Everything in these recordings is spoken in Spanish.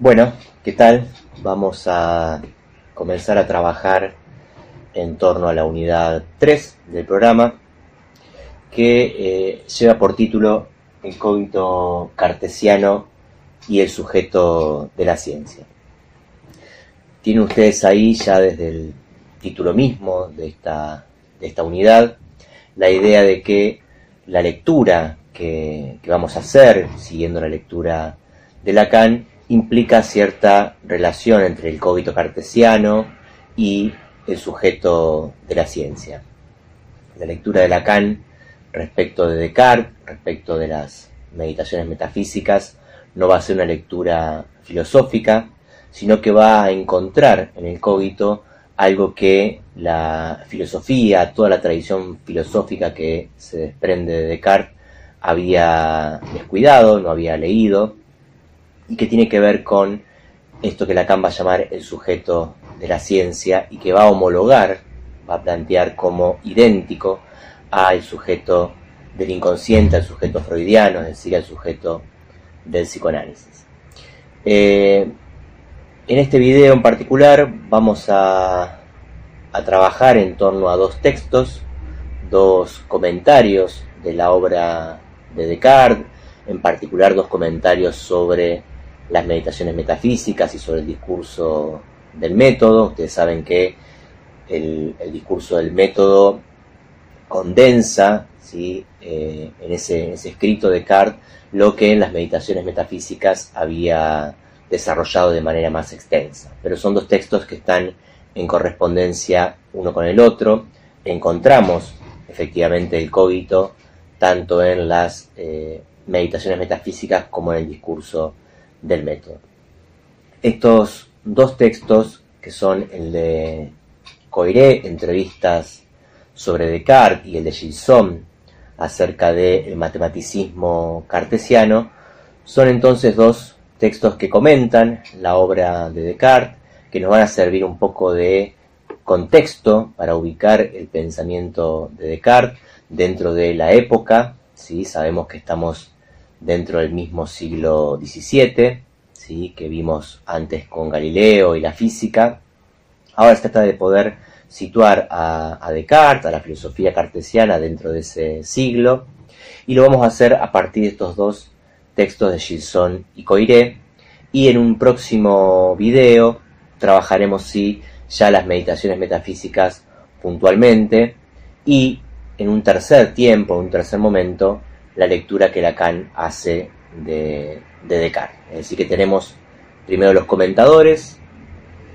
Bueno, ¿qué tal? Vamos a comenzar a trabajar en torno a la unidad 3 del programa que eh, lleva por título El código cartesiano y el sujeto de la ciencia. Tienen ustedes ahí ya desde el título mismo de esta, de esta unidad la idea de que la lectura que, que vamos a hacer, siguiendo la lectura de Lacan, implica cierta relación entre el cogito cartesiano y el sujeto de la ciencia. La lectura de Lacan respecto de Descartes, respecto de las meditaciones metafísicas, no va a ser una lectura filosófica, sino que va a encontrar en el cogito algo que la filosofía, toda la tradición filosófica que se desprende de Descartes había descuidado, no había leído, y que tiene que ver con esto que Lacan va a llamar el sujeto de la ciencia y que va a homologar, va a plantear como idéntico al sujeto del inconsciente, al sujeto freudiano, es decir, al sujeto del psicoanálisis. Eh, en este video en particular vamos a, a trabajar en torno a dos textos, dos comentarios de la obra de Descartes, en particular dos comentarios sobre las meditaciones metafísicas y sobre el discurso del método. Ustedes saben que el, discurso del método condensa ¿sí? Eh, en, ese, escrito de Descartes lo que en las meditaciones metafísicas había desarrollado de manera más extensa. Pero son dos textos que están en correspondencia uno con el otro. Encontramos efectivamente el cogito tanto en las eh, meditaciones metafísicas como en el discurso del método. Estos dos textos, que son el de Coiré, entrevistas sobre Descartes, y el de Gilson, acerca del matematicismo cartesiano, son entonces dos textos que comentan la obra de Descartes, que nos van a servir un poco de contexto para ubicar el pensamiento de Descartes dentro de la época. ¿sí? Sabemos que estamos dentro del mismo siglo XVII, ¿sí? que vimos antes con Galileo y la física. Ahora se trata de poder situar a, Descartes, a la filosofía cartesiana dentro de ese siglo, y lo vamos a hacer a partir de estos dos textos de Gilson y Coiré, y en un próximo video trabajaremos sí ya las meditaciones metafísicas puntualmente, y en un tercer tiempo, en un tercer momento, la lectura que Lacan hace de, Descartes. Es decir, que tenemos primero los comentadores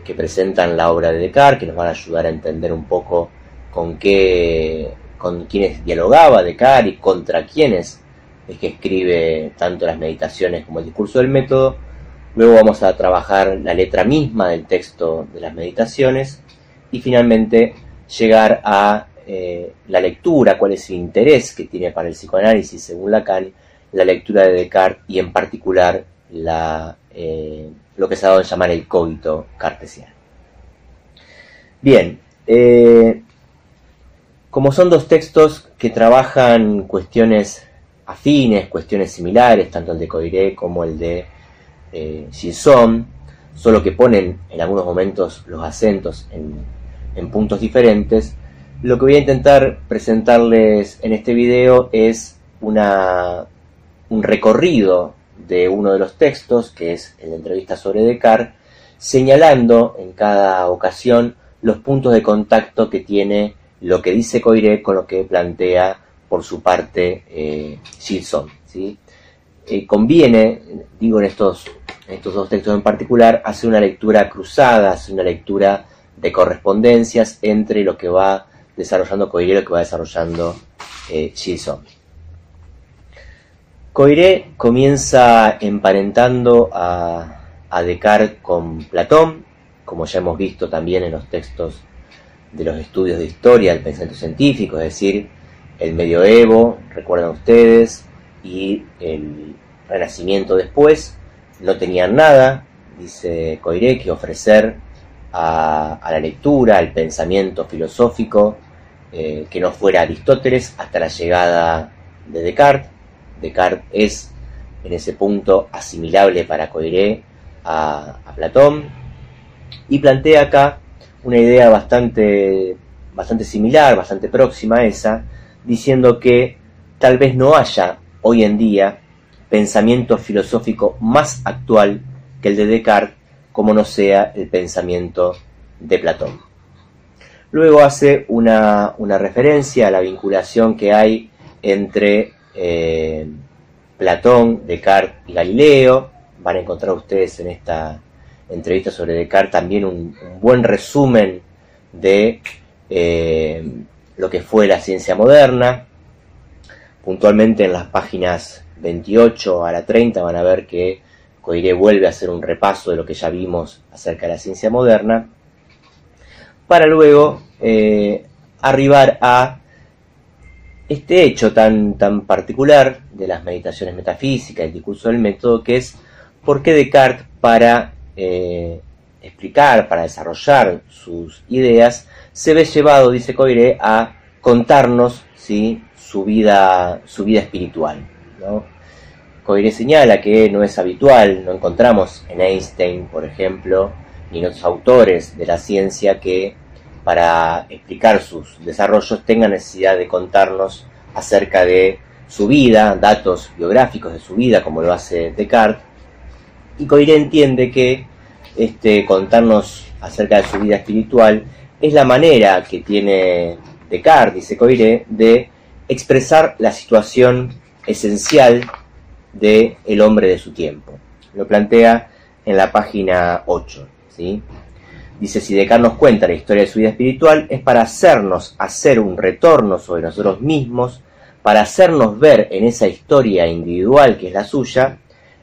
que presentan la obra de Descartes, que nos van a ayudar a entender un poco con qué, con quiénes dialogaba Descartes y contra quiénes es que escribe tanto las meditaciones como el discurso del método. Luego vamos a trabajar la letra misma del texto de las meditaciones y finalmente llegar a eh, la lectura, cuál es el interés que tiene para el psicoanálisis según Lacan, la lectura de Descartes y en particular la, eh, lo que se ha dado a llamar el cogito cartesiano. Bien, eh, como son dos textos que trabajan cuestiones afines, cuestiones similares, tanto el de Coiré como el de eh, Gilson, solo que ponen en algunos momentos los acentos en puntos diferentes, lo que voy a intentar presentarles en este video es un recorrido de uno de los textos, que es el entrevista sobre Descartes, señalando en cada ocasión los puntos de contacto que tiene lo que dice Coiré con lo que plantea por su parte eh, Gilson. Eh, conviene, digo en estos, en estos dos textos en particular, hacer una lectura cruzada, hacer una lectura de correspondencias entre lo que va desarrollando Coiré que va desarrollando eh, Gilson. Coiré comienza emparentando a, Descartes con Platón, como ya hemos visto también en los textos de los estudios de historia del pensamiento científico, es decir, el medioevo, recuerdan ustedes, y el renacimiento después, no tenían nada, dice Coiré, que ofrecer a, la lectura, al pensamiento filosófico, eh, que no fuera Aristóteles hasta la llegada de Descartes. Descartes es en ese punto asimilable para Coiré a, Platón y plantea acá una idea bastante, bastante similar, bastante próxima a esa, diciendo que tal vez no haya hoy en día pensamiento filosófico más actual que el de Descartes, como no sea el pensamiento de Platón. Luego hace una, referencia a la vinculación que hay entre eh, Platón, Descartes y Galileo. Van a encontrar ustedes en esta entrevista sobre Descartes también un, buen resumen de eh, lo que fue la ciencia moderna. Puntualmente en las páginas 28 a la 30 van a ver que Coiré vuelve a hacer un repaso de lo que ya vimos acerca de la ciencia moderna, para luego eh, arribar a este hecho tan, tan particular de las meditaciones metafísicas, el discurso del método, que es por qué Descartes para eh, explicar, para desarrollar sus ideas, se ve llevado, dice Coiré, a contarnos ¿sí? su, vida, su vida espiritual. ¿no? Coiré señala que no es habitual, no encontramos en Einstein, por ejemplo, ni en otros autores de la ciencia que para explicar sus desarrollos tenga necesidad de contarnos acerca de su vida, datos biográficos de su vida, como lo hace Descartes. Y Coiré entiende que este, contarnos acerca de su vida espiritual es la manera que tiene Descartes, dice Coiré, de expresar la situación esencial del el hombre de su tiempo. Lo plantea en la página 8. ¿sí? Dice, si nos cuenta la historia de su vida espiritual, es para hacernos hacer un retorno sobre nosotros mismos, para hacernos ver en esa historia individual que es la suya,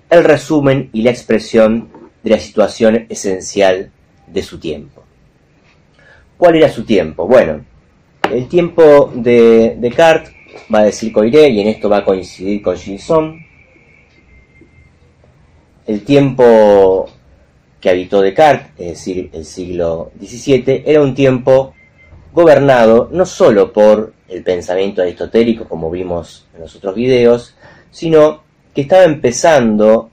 el resumen y la expresión de la situación esencial de su tiempo. ¿Cuál era su tiempo? Bueno, el tiempo de Descartes, va a decir Coiré, y en esto va a coincidir con Gilson, el tiempo que habitó Descartes, es decir, el siglo XVII, era un tiempo gobernado no sólo por el pensamiento aristotélico, como vimos en los otros videos, sino que estaba empezando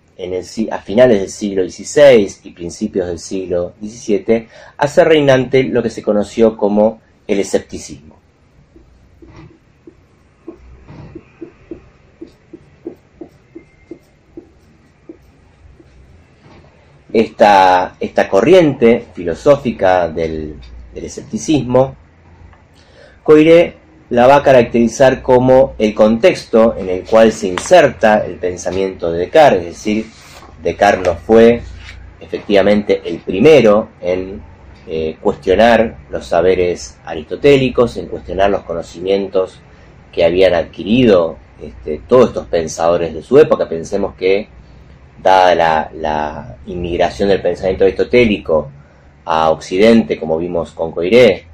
a finales del siglo XVI y principios del siglo XVII a ser reinante lo que se conoció como el escepticismo. Esta, esta corriente filosófica del, escepticismo, Coiré la va a caracterizar como el contexto en el cual se inserta el pensamiento de Descartes, es decir, Descartes no fue efectivamente el primero en eh, cuestionar los saberes aristotélicos, en cuestionar los conocimientos que habían adquirido este, todos estos pensadores de su época. Pensemos que dada la, inmigración del pensamiento aristotélico a Occidente, como vimos con Coiré,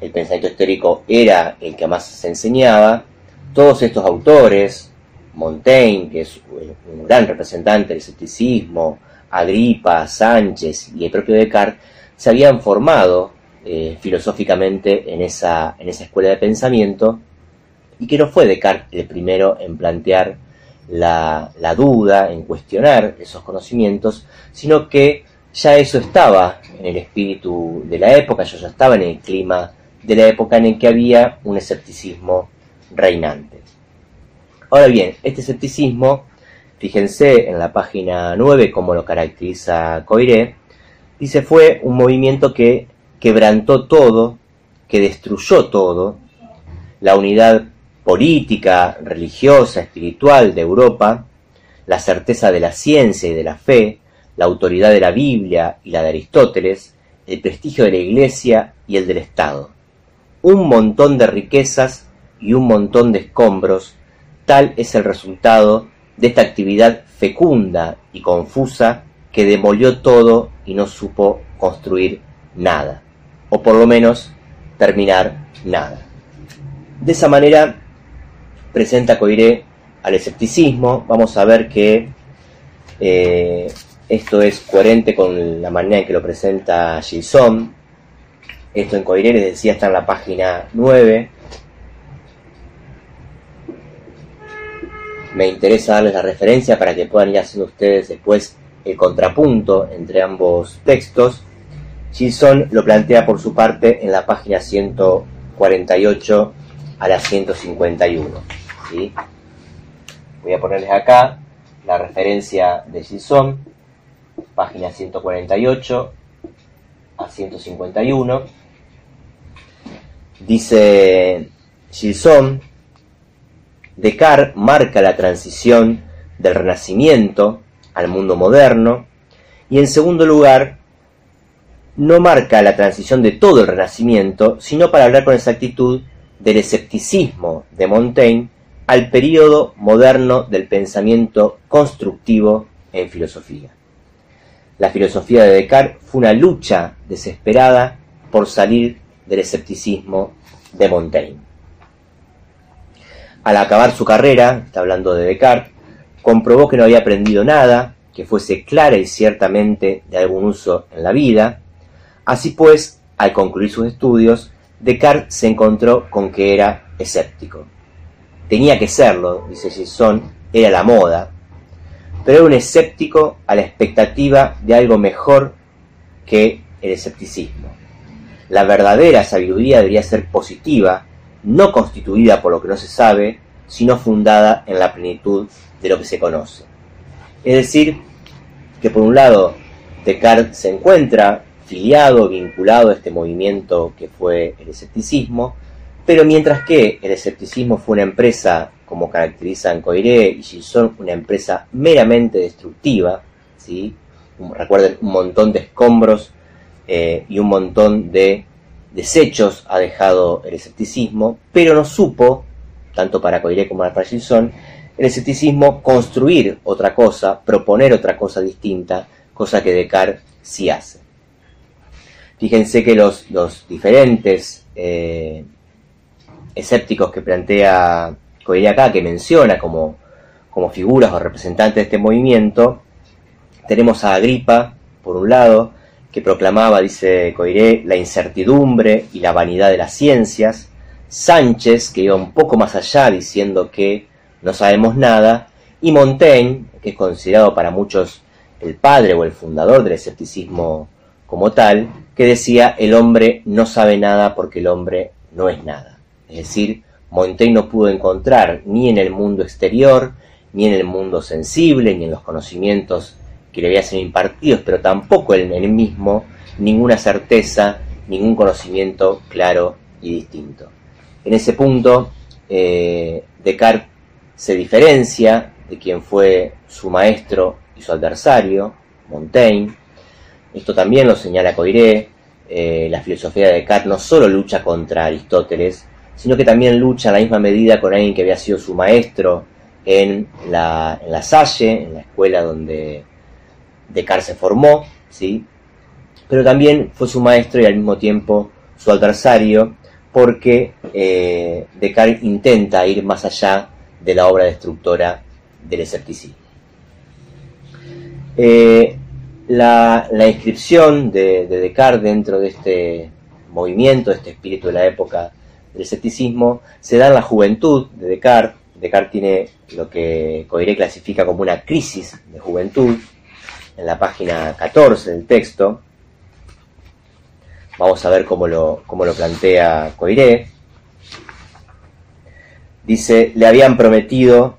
el pensamiento histórico era el que más se enseñaba, todos estos autores, Montaigne, que es un gran representante del escepticismo, Agripa, Sánchez y el propio Descartes, se habían formado eh, filosóficamente en esa, en esa escuela de pensamiento y que no fue Descartes el primero en plantear la, duda, en cuestionar esos conocimientos, sino que ya eso estaba en el espíritu de la época, ya estaba en el clima de la época en el que había un escepticismo reinante. Ahora bien, este escepticismo, fíjense en la página 9 como lo caracteriza Coiré, dice fue un movimiento que quebrantó todo, que destruyó todo, la unidad política, religiosa, espiritual de Europa, la certeza de la ciencia y de la fe, la autoridad de la Biblia y la de Aristóteles, el prestigio de la Iglesia y el del Estado. Un montón de riquezas y un montón de escombros, tal es el resultado de esta actividad fecunda y confusa que demolió todo y no supo construir nada, o por lo menos terminar nada. De esa manera presenta Coiré al escepticismo. Vamos a ver que eh, esto es coherente con la manera en que lo presenta Gilson. Esto en Coiré, les decía, está en la página 9. Me interesa darles la referencia para que puedan ir haciendo ustedes después el contrapunto entre ambos textos, Gilson lo plantea por su parte en la página 148 a la 151. Voy a ponerles acá la referencia de Gilson, página 148 a 151. Dice Gilson, Descartes marca la transición del Renacimiento al mundo moderno y en segundo lugar no marca la transición de todo el Renacimiento, sino para hablar con exactitud del escepticismo de Montaigne al periodo moderno del pensamiento constructivo en filosofía. La filosofía de Descartes fue una lucha desesperada por salir del escepticismo de Montaigne. Al acabar su carrera, está hablando de Descartes, comprobó que no había aprendido nada, que fuese clara y ciertamente de algún uso en la vida. Así pues, al concluir sus estudios, Descartes se encontró con que era escéptico. Tenía que serlo, dice Gilson, era la moda, pero era un escéptico a la expectativa de algo mejor que el escepticismo. La verdadera sabiduría debería ser positiva, no constituida por lo que no se sabe, sino fundada en la plenitud de lo que se conoce. Es decir, que por un lado Descartes se encuentra filiado, vinculado a este movimiento que fue el escepticismo, pero mientras que el escepticismo fue una empresa, como caracterizan Coiré y Gilson, una empresa meramente destructiva, ¿sí? recuerden, un montón de escombros eh, y un montón de desechos ha dejado el escepticismo, pero no supo, tanto para Coiré como para Gilson, el escepticismo construir otra cosa, proponer otra cosa distinta, cosa que Descartes sí hace. Fíjense que los, diferentes eh, escépticos que plantea Coiré acá, que menciona como, como figuras o representantes de este movimiento, tenemos a Agripa, por un lado, que proclamaba, dice Coiré, la incertidumbre y la vanidad de las ciencias, Sánchez, que iba un poco más allá diciendo que no sabemos nada, y Montaigne, que es considerado para muchos el padre o el fundador del escepticismo como tal, que decía el hombre no sabe nada porque el hombre no es nada. Es decir, Montaigne no pudo encontrar ni en el mundo exterior, ni en el mundo sensible, ni en los conocimientos que le habían sido impartidos, pero tampoco en él mismo ninguna certeza, ningún conocimiento claro y distinto. En ese punto, eh, Descartes se diferencia de quien fue su maestro y su adversario, Montaigne. Esto también lo señala Coiré. Eh, la filosofía de Descartes no solo lucha contra Aristóteles, sino que también lucha en la misma medida con alguien que había sido su maestro en la, en la Salle, en la escuela donde Descartes se formó, ¿sí? pero también fue su maestro y al mismo tiempo su adversario, porque eh, Descartes intenta ir más allá de la obra destructora del escepticismo. Eh, la, inscripción de, de, Descartes dentro de este movimiento, este espíritu de la época del escepticismo, se da en la juventud de Descartes. Descartes tiene lo que Coiré clasifica como una crisis de juventud, en la página 14 del texto. Vamos a ver cómo lo, cómo lo plantea Coiré. Dice, le habían prometido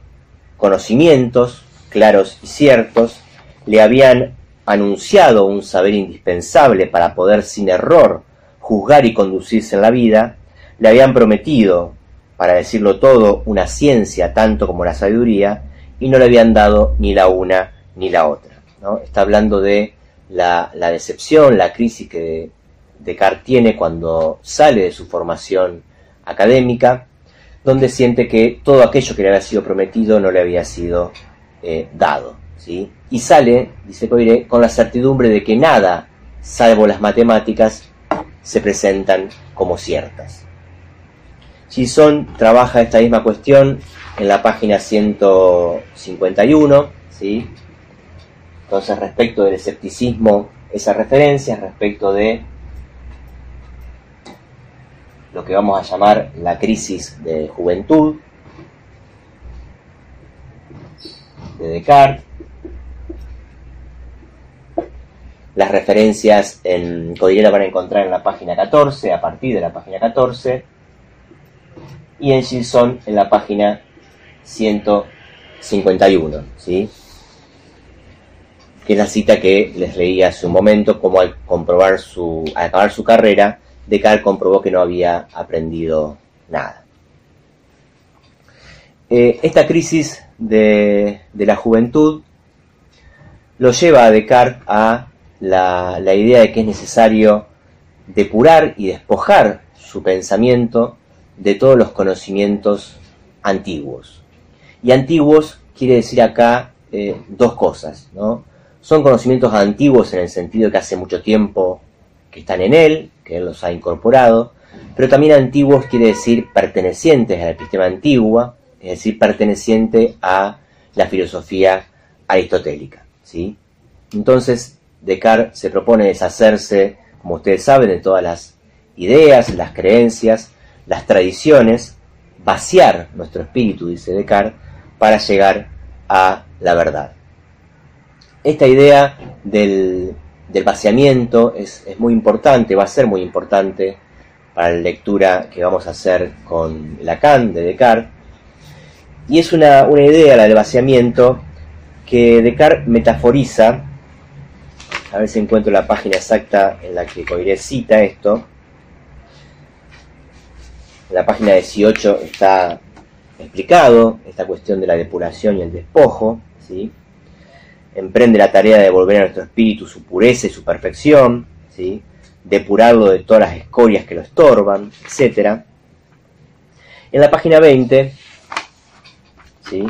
conocimientos claros y ciertos, le habían anunciado un saber indispensable para poder sin error juzgar y conducirse en la vida, le habían prometido, para decirlo todo, una ciencia tanto como la sabiduría, y no le habían dado ni la una ni la otra. ¿no? Está hablando de la, decepción, la crisis que Descartes tiene cuando sale de su formación académica donde siente que todo aquello que le había sido prometido no le había sido eh, dado. ¿Sí? Y sale, dice Coiré, con la certidumbre de que nada, salvo las matemáticas, se presentan como ciertas. Gison trabaja esta misma cuestión en la página 151, ¿sí? Entonces, respecto del escepticismo, esa referencia, respecto de lo que vamos a llamar la crisis de juventud de Descartes. Las referencias en Codiría las van a encontrar en la página 14, a partir de la página 14, y en Gilson en la página 151, ¿sí? que es la cita que les leí hace un momento, como al comprobar su, acabar su carrera, Descartes comprobó que no había aprendido nada. Eh, esta crisis de, la juventud lo lleva a Descartes a la, idea de que es necesario depurar y despojar su pensamiento de todos los conocimientos antiguos. Y antiguos quiere decir acá eh, dos cosas, ¿no? Son conocimientos antiguos en el sentido que hace mucho tiempo que están en él, que él los ha incorporado, pero también antiguos quiere decir pertenecientes a la epistema antigua, es decir, perteneciente a la filosofía aristotélica. ¿sí? Entonces, Descartes se propone deshacerse, como ustedes saben, de todas las ideas, las creencias, las tradiciones, vaciar nuestro espíritu, dice Descartes, para llegar a la verdad. Esta idea del, vaciamiento es, muy importante, va a ser muy importante para la lectura que vamos a hacer con Lacan de Descartes. Y es una, idea, la del vaciamiento, que Descartes metaforiza, a ver si encuentro la página exacta en la que Coiré cita esto, en la página 18 está explicado esta cuestión de la depuración y el despojo, ¿sí? emprende la tarea de devolver a nuestro espíritu su pureza y su perfección, ¿sí? depurarlo de todas las escorias que lo estorban, etc. En la página 20 ¿sí?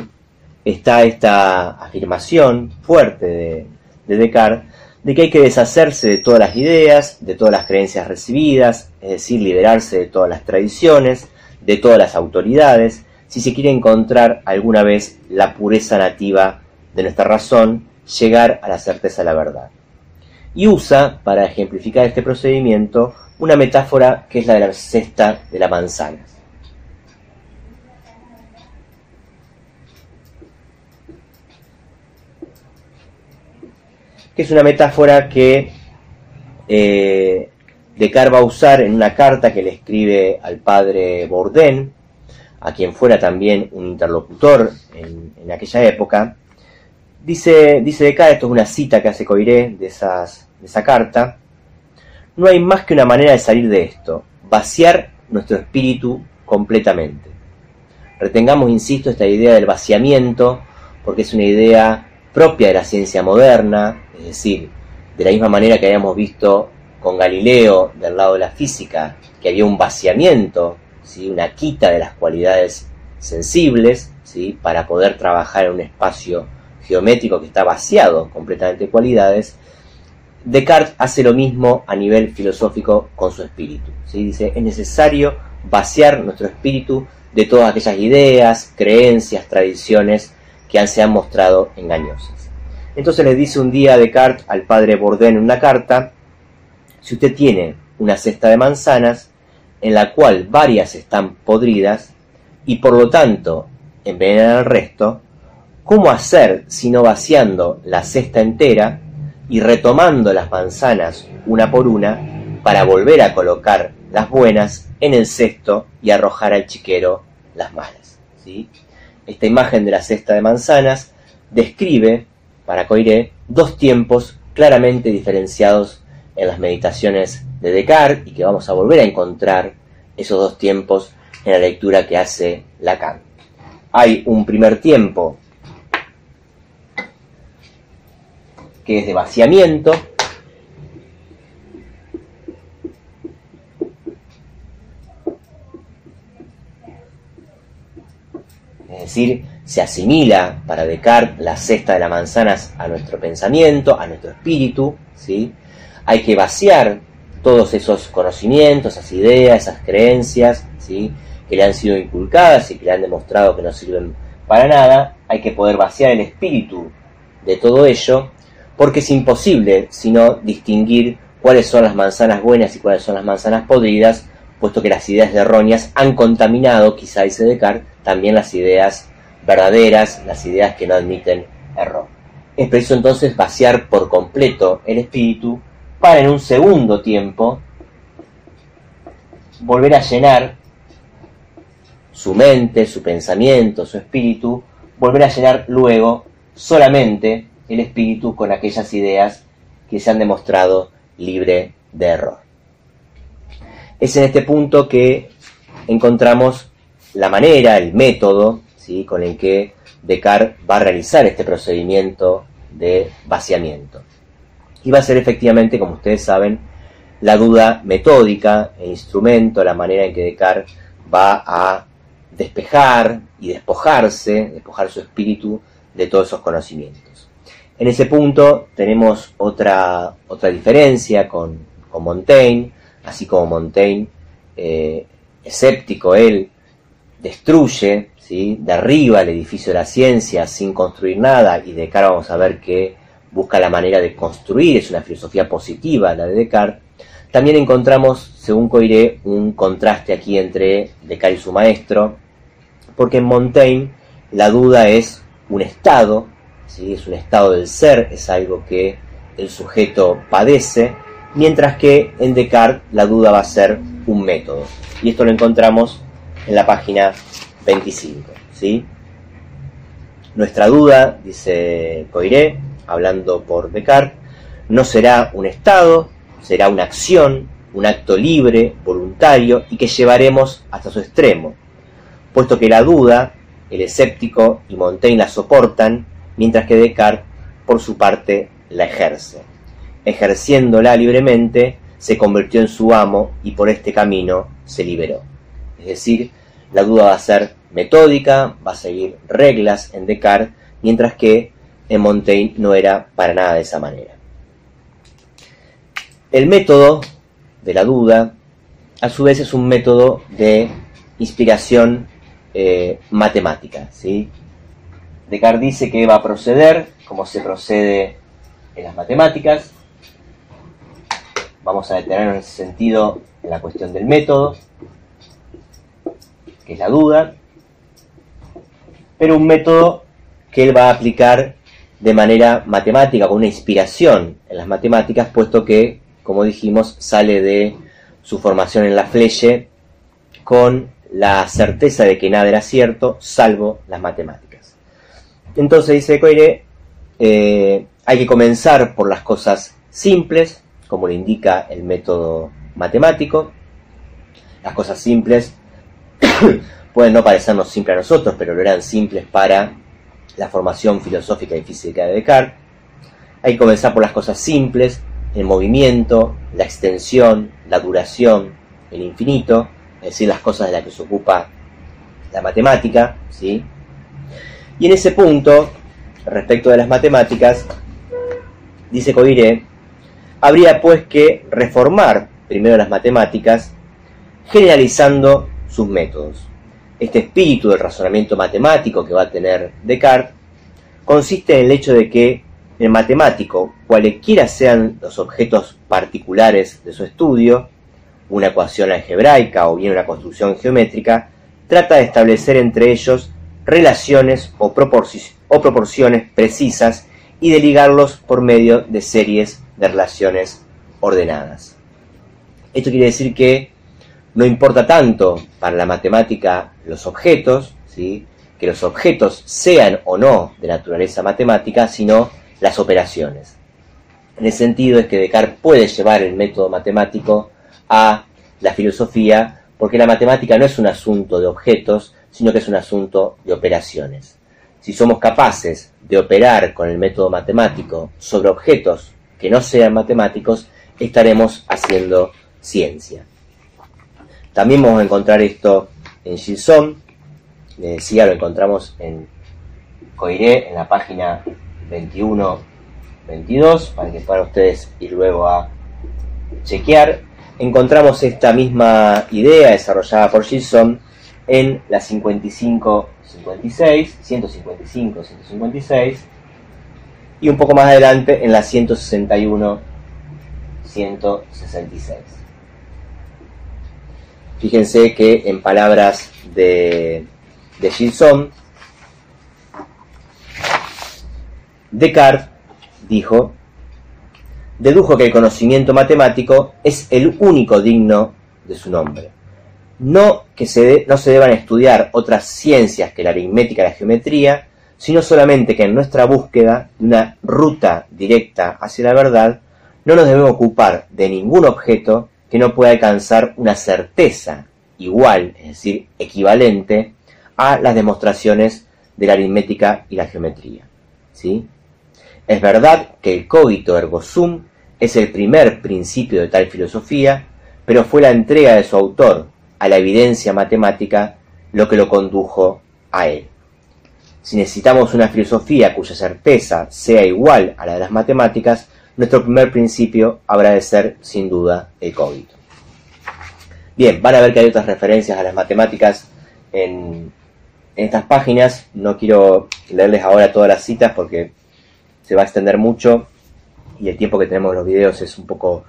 está esta afirmación fuerte de, de Descartes de que hay que deshacerse de todas las ideas, de todas las creencias recibidas, es decir, liberarse de todas las tradiciones, de todas las autoridades, si se quiere encontrar alguna vez la pureza nativa de nuestra razón llegar a la certeza de la verdad. Y usa, para ejemplificar este procedimiento, una metáfora que es la de la cesta de la manzana. Es una metáfora que eh, Descartes va a usar en una carta que le escribe al padre Bourdain, a quien fuera también un interlocutor en, aquella época, Dice, dice Descartes, esto es una cita que hace Coiré de, esas, de esa carta, no hay más que una manera de salir de esto, vaciar nuestro espíritu completamente. Retengamos, insisto, esta idea del vaciamiento, porque es una idea propia de la ciencia moderna, es decir, de la misma manera que habíamos visto con Galileo del lado de la física, que había un vaciamiento, ¿sí? una quita de las cualidades sensibles, ¿sí? para poder trabajar en un espacio geométrico que está vaciado completamente de cualidades, Descartes hace lo mismo a nivel filosófico con su espíritu. ¿sí? Dice, es necesario vaciar nuestro espíritu de todas aquellas ideas, creencias, tradiciones que se han mostrado engañosas. Entonces le dice un día Descartes al padre Bourdain en una carta, si usted tiene una cesta de manzanas en la cual varias están podridas y por lo tanto envenenan al resto, ¿Cómo hacer sino vaciando la cesta entera y retomando las manzanas una por una para volver a colocar las buenas en el cesto y arrojar al chiquero las malas? ¿sí? Esta imagen de la cesta de manzanas describe, para Coiré, dos tiempos claramente diferenciados en las meditaciones de Descartes y que vamos a volver a encontrar esos dos tiempos en la lectura que hace Lacan. Hay un primer tiempo que es de vaciamiento. Es decir, se asimila para Descartes la cesta de las manzanas a nuestro pensamiento, a nuestro espíritu, ¿sí? Hay que vaciar todos esos conocimientos, esas ideas, esas creencias, ¿sí? que le han sido inculcadas y que le han demostrado que no sirven para nada, hay que poder vaciar el espíritu de todo ello porque es imposible sino distinguir cuáles son las manzanas buenas y cuáles son las manzanas podridas, puesto que las ideas erróneas han contaminado, quizá dice Descartes, también las ideas verdaderas, las ideas que no admiten error. es preciso entonces vaciar por completo el espíritu para en un segundo tiempo volver a llenar su mente, su pensamiento, su espíritu, volver a llenar luego solamente el espíritu con aquellas ideas que se han demostrado libre de error. Es en este punto que encontramos la manera, el método, ¿sí? con el que Descartes va a realizar este procedimiento de vaciamiento. Y va a ser efectivamente, como ustedes saben, la duda metódica, el instrumento, la manera en que Descartes va a despejar y despojarse, despojar su espíritu de todos esos conocimientos. En ese punto tenemos otra, otra diferencia con, Montaigne, así como Montaigne, eh, escéptico él, destruye, ¿sí? derriba el edificio de la ciencia sin construir nada y Descartes vamos a ver que busca la manera de construir, es una filosofía positiva la de Descartes, también encontramos, según Coiré, un contraste aquí entre Descartes y su maestro, porque en Montaigne la duda es un estado, ¿sí? es un estado del ser, es algo que el sujeto padece, mientras que en Descartes la duda va a ser un método. Y esto lo encontramos en la página 25. ¿sí? Nuestra duda, dice Coiré, hablando por Descartes, no será un estado, será una acción, un acto libre, voluntario y que llevaremos hasta su extremo, puesto que la duda, el escéptico y Montaigne la soportan, mientras que Descartes, por su parte, la ejerce. Ejerciéndola libremente, se convirtió en su amo y por este camino se liberó. Es decir, la duda va a ser metódica, va a seguir reglas en Descartes, mientras que en Montaigne no era para nada de esa manera. El método de la duda, a su vez, es un método de inspiración eh, matemática. ¿sí? Descartes dice que va a proceder como se procede en las matemáticas. Vamos a detenernos en ese sentido en la cuestión del método, es la duda, pero un método que él va a aplicar de manera matemática, con una inspiración en las matemáticas, puesto que como dijimos, sale de su formación en la Fleche con la certeza de que nada era cierto, salvo las matemáticas. Entonces dice Coire, eh, hay que comenzar por las cosas simples, como lo indica el método matemático. Las cosas simples pueden no parecernos simples a nosotros, pero lo eran simples para la formación filosófica y física de Descartes. Hay que comenzar por las cosas simples, el movimiento, la extensión, la duración, el infinito, es decir, las cosas de las que se ocupa la matemática, ¿sí? Y en ese punto, respecto de las matemáticas, dice Coiré, habría pues que reformar primero las matemáticas, generalizando sus métodos. Este espíritu del razonamiento matemático que va a tener Descartes consiste en el hecho de que el matemático, cualesquiera sean los objetos particulares de su estudio, una ecuación algebraica o bien una construcción geométrica, trata de establecer entre ellos relaciones o, proporciones precisas y de ligarlos por medio de series de relaciones ordenadas. Esto quiere decir que no importa tanto para la matemática los objetos, ¿sí? que los objetos sean o no de naturaleza matemática, sino las operaciones. En el sentido es que Descartes puede llevar el método matemático a la filosofía porque la matemática no es un asunto de objetos, sino que es un asunto de operaciones. Si somos capaces de operar con el método matemático sobre objetos que no sean matemáticos, estaremos haciendo ciencia. También vamos a encontrar esto en Gilson, le decía, lo encontramos en Coiré, en la página 21, 22, para que puedan ustedes ir luego a chequear. Encontramos esta misma idea desarrollada por Gilson en la 55, 56, 155, 156 y un poco más adelante en la 161, 166. Fíjense que en palabras de, de Gilson, Descartes dijo, dedujo que el conocimiento matemático es el único digno de su nombre. No que se no se deban estudiar otras ciencias que la aritmética y la geometría, sino solamente que en nuestra búsqueda de una ruta directa hacia la verdad, no nos debemos ocupar de ningún objeto que no pueda alcanzar una certeza igual, es decir, equivalente a las demostraciones de la aritmética y la geometría. ¿sí? Es verdad que el cogito ergo sum es el primer principio de tal filosofía, pero fue la entrega de su autor a la evidencia matemática lo que lo condujo a él. Si necesitamos una filosofía cuya certeza sea igual a la de las matemáticas, nuestro primer principio habrá de ser, sin duda, el cogito. Bien, van a ver que hay otras referencias a las matemáticas en, en estas páginas. No quiero leerles ahora todas las citas porque se va a extender mucho y el tiempo que tenemos en los videos es un poco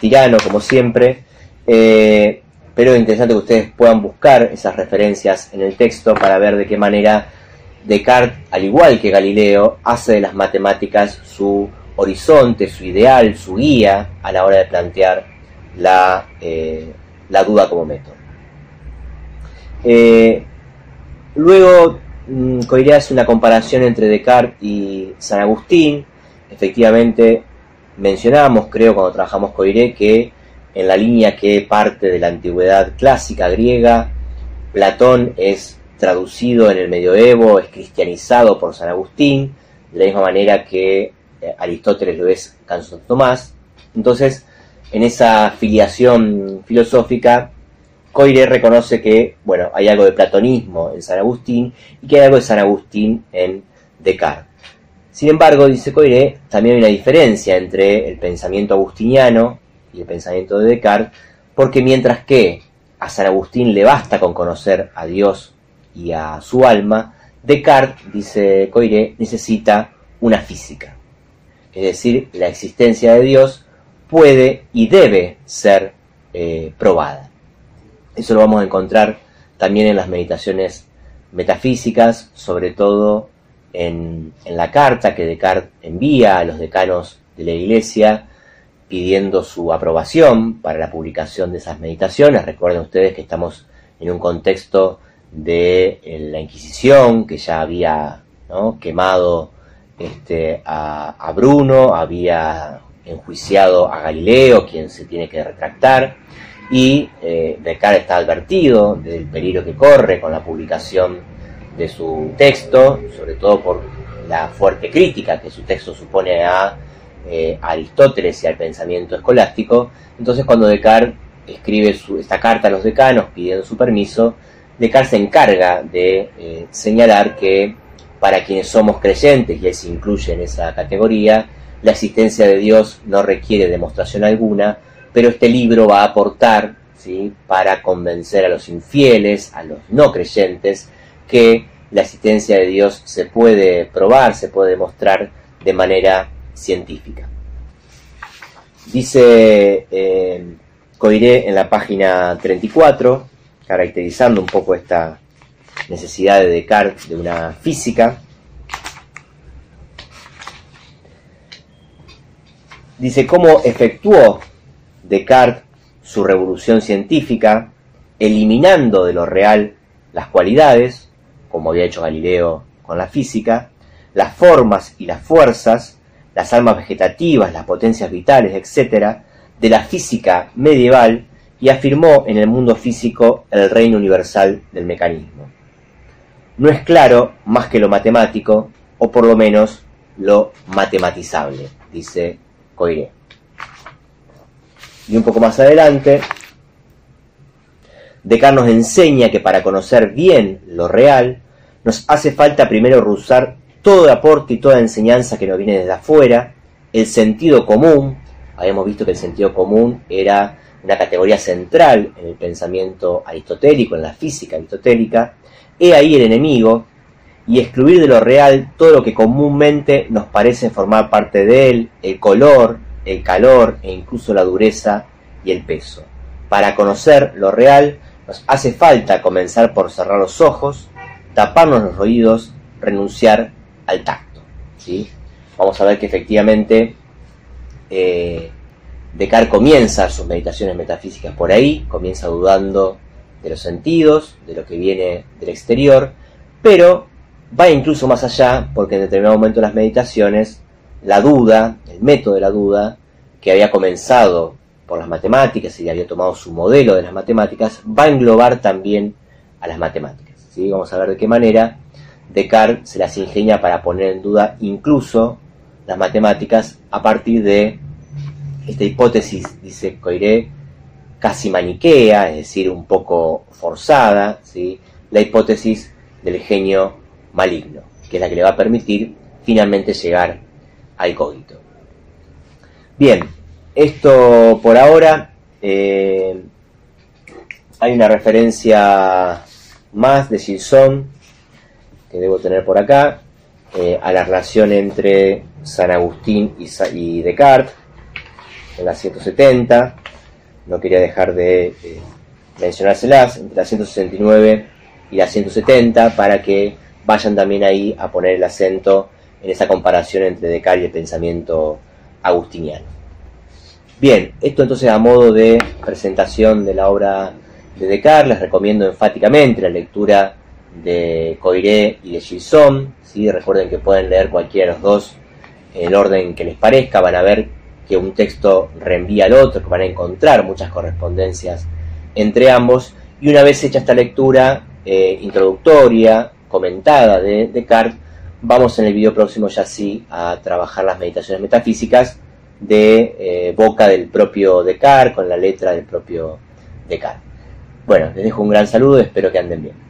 tirano, como siempre. Eh, pero es interesante que ustedes puedan buscar esas referencias en el texto para ver de qué manera Descartes, al igual que Galileo, hace de las matemáticas su horizonte, su ideal, su guía a la hora de plantear la, eh, la duda como método. Eh, luego, mm, Coiré hace una comparación entre Descartes y San Agustín. Efectivamente, mencionamos, creo, cuando trabajamos Coiré, que en la línea que parte de la antigüedad clásica griega, Platón es traducido en el medioevo, es cristianizado por San Agustín, de la misma manera que Aristóteles lo es Santo Tomás. Entonces, en esa filiación filosófica, Coire reconoce que, bueno, hay algo de platonismo en San Agustín y que hay algo de San Agustín en Descartes. Sin embargo, dice Coire, también hay una diferencia entre el pensamiento agustiniano y el pensamiento de Descartes, porque mientras que a San Agustín le basta con conocer a Dios y a su alma, Descartes, dice Coire, necesita una física. Es decir, la existencia de Dios puede y debe ser eh, probada. Eso lo vamos a encontrar también en las meditaciones metafísicas, sobre todo en, la carta que Descartes envía a los decanos de la Iglesia pidiendo su aprobación para la publicación de esas meditaciones. Recuerden ustedes que estamos en un contexto de eh, la Inquisición, que ya había quemado este, a, Bruno, había enjuiciado a Galileo, quien se tiene que retractar, y eh, Descartes está advertido del peligro que corre con la publicación de su texto, sobre todo por la fuerte crítica que su texto supone a eh, Aristóteles y al pensamiento escolástico. Entonces cuando Descartes escribe esta carta a los decanos pidiendo su permiso, Descartes se encarga de eh, señalar que para quienes somos creyentes, y él se incluye en esa categoría, la existencia de Dios no requiere demostración alguna, pero este libro va a aportar ¿sí? para convencer a los infieles, a los no creyentes, que la existencia de Dios se puede probar, se puede demostrar de manera científica. Dice eh, Coiré en la página 34, caracterizando un poco esta necesidad de Descartes de una física. Dice cómo efectuó Descartes su revolución científica, eliminando de lo real las cualidades, como había hecho Galileo con la física, las formas y las fuerzas, las almas vegetativas, las potencias vitales, etc., de la física medieval y afirmó en el mundo físico el reino universal del mecanismo. No es claro más que lo matemático, o por lo menos lo matematizable, dice Coiré. Y un poco más adelante, Descartes nos enseña que para conocer bien lo real, nos hace falta primero usar todo aporte y toda enseñanza que nos viene desde afuera, el sentido común, habíamos visto que el sentido común era una categoría central en el pensamiento aristotélico, en la física aristotélica, he ahí el enemigo, y excluir de lo real todo lo que comúnmente nos parece formar parte de él, el color, el calor e incluso la dureza y el peso. Para conocer lo real nos hace falta comenzar por cerrar los ojos, taparnos los oídos, renunciar al tacto. ¿sí? vamos a ver que efectivamente eh, Descartes comienza sus meditaciones metafísicas por ahí, comienza dudando de los sentidos, de lo que viene del exterior, pero va incluso más allá, porque en determinado momento de las meditaciones, la duda, el método de la duda, que había comenzado por las matemáticas y había tomado su modelo de las matemáticas, va a englobar también a las matemáticas. ¿sí? Vamos a ver de qué manera Descartes se las ingenia para poner en duda incluso las matemáticas a partir de esta hipótesis, dice Coiré, casi maniquea, es decir, un poco forzada, ¿sí? la hipótesis del genio maligno, que es la que le va a permitir finalmente llegar al cogito. Bien, esto por ahora, eh, hay una referencia más de Gilson que debo tener por acá, eh, a la relación entre San Agustín y, Descartes, en la 170, no quería dejar de eh, mencionárselas, entre la 169 y la 170, para que vayan también ahí a poner el acento en esa comparación entre Descartes y el pensamiento agustiniano. Bien, esto entonces a modo de presentación de la obra de Descartes, les recomiendo enfáticamente la lectura de Coiré y de Gilson. ¿sí? Recuerden que pueden leer cualquiera de los dos en el orden que les parezca, van a ver que un texto reenvía al otro, que van a encontrar muchas correspondencias entre ambos. Y una vez hecha esta lectura eh, introductoria, comentada de Descartes, vamos en el video próximo ya sí a trabajar las meditaciones metafísicas de eh, boca del propio Descartes, con la letra del propio Descartes. Bueno, les dejo un gran saludo espero que anden bien.